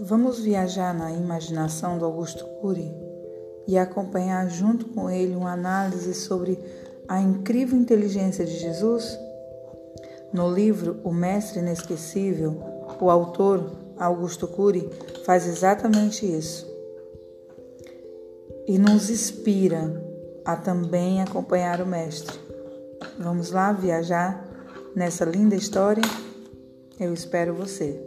Vamos viajar na imaginação do Augusto Cury e acompanhar junto com ele uma análise sobre a incrível inteligência de Jesus? No livro O Mestre Inesquecível, o autor, Augusto Cury, faz exatamente isso. E nos inspira a também acompanhar o Mestre. Vamos lá viajar nessa linda história? Eu espero você.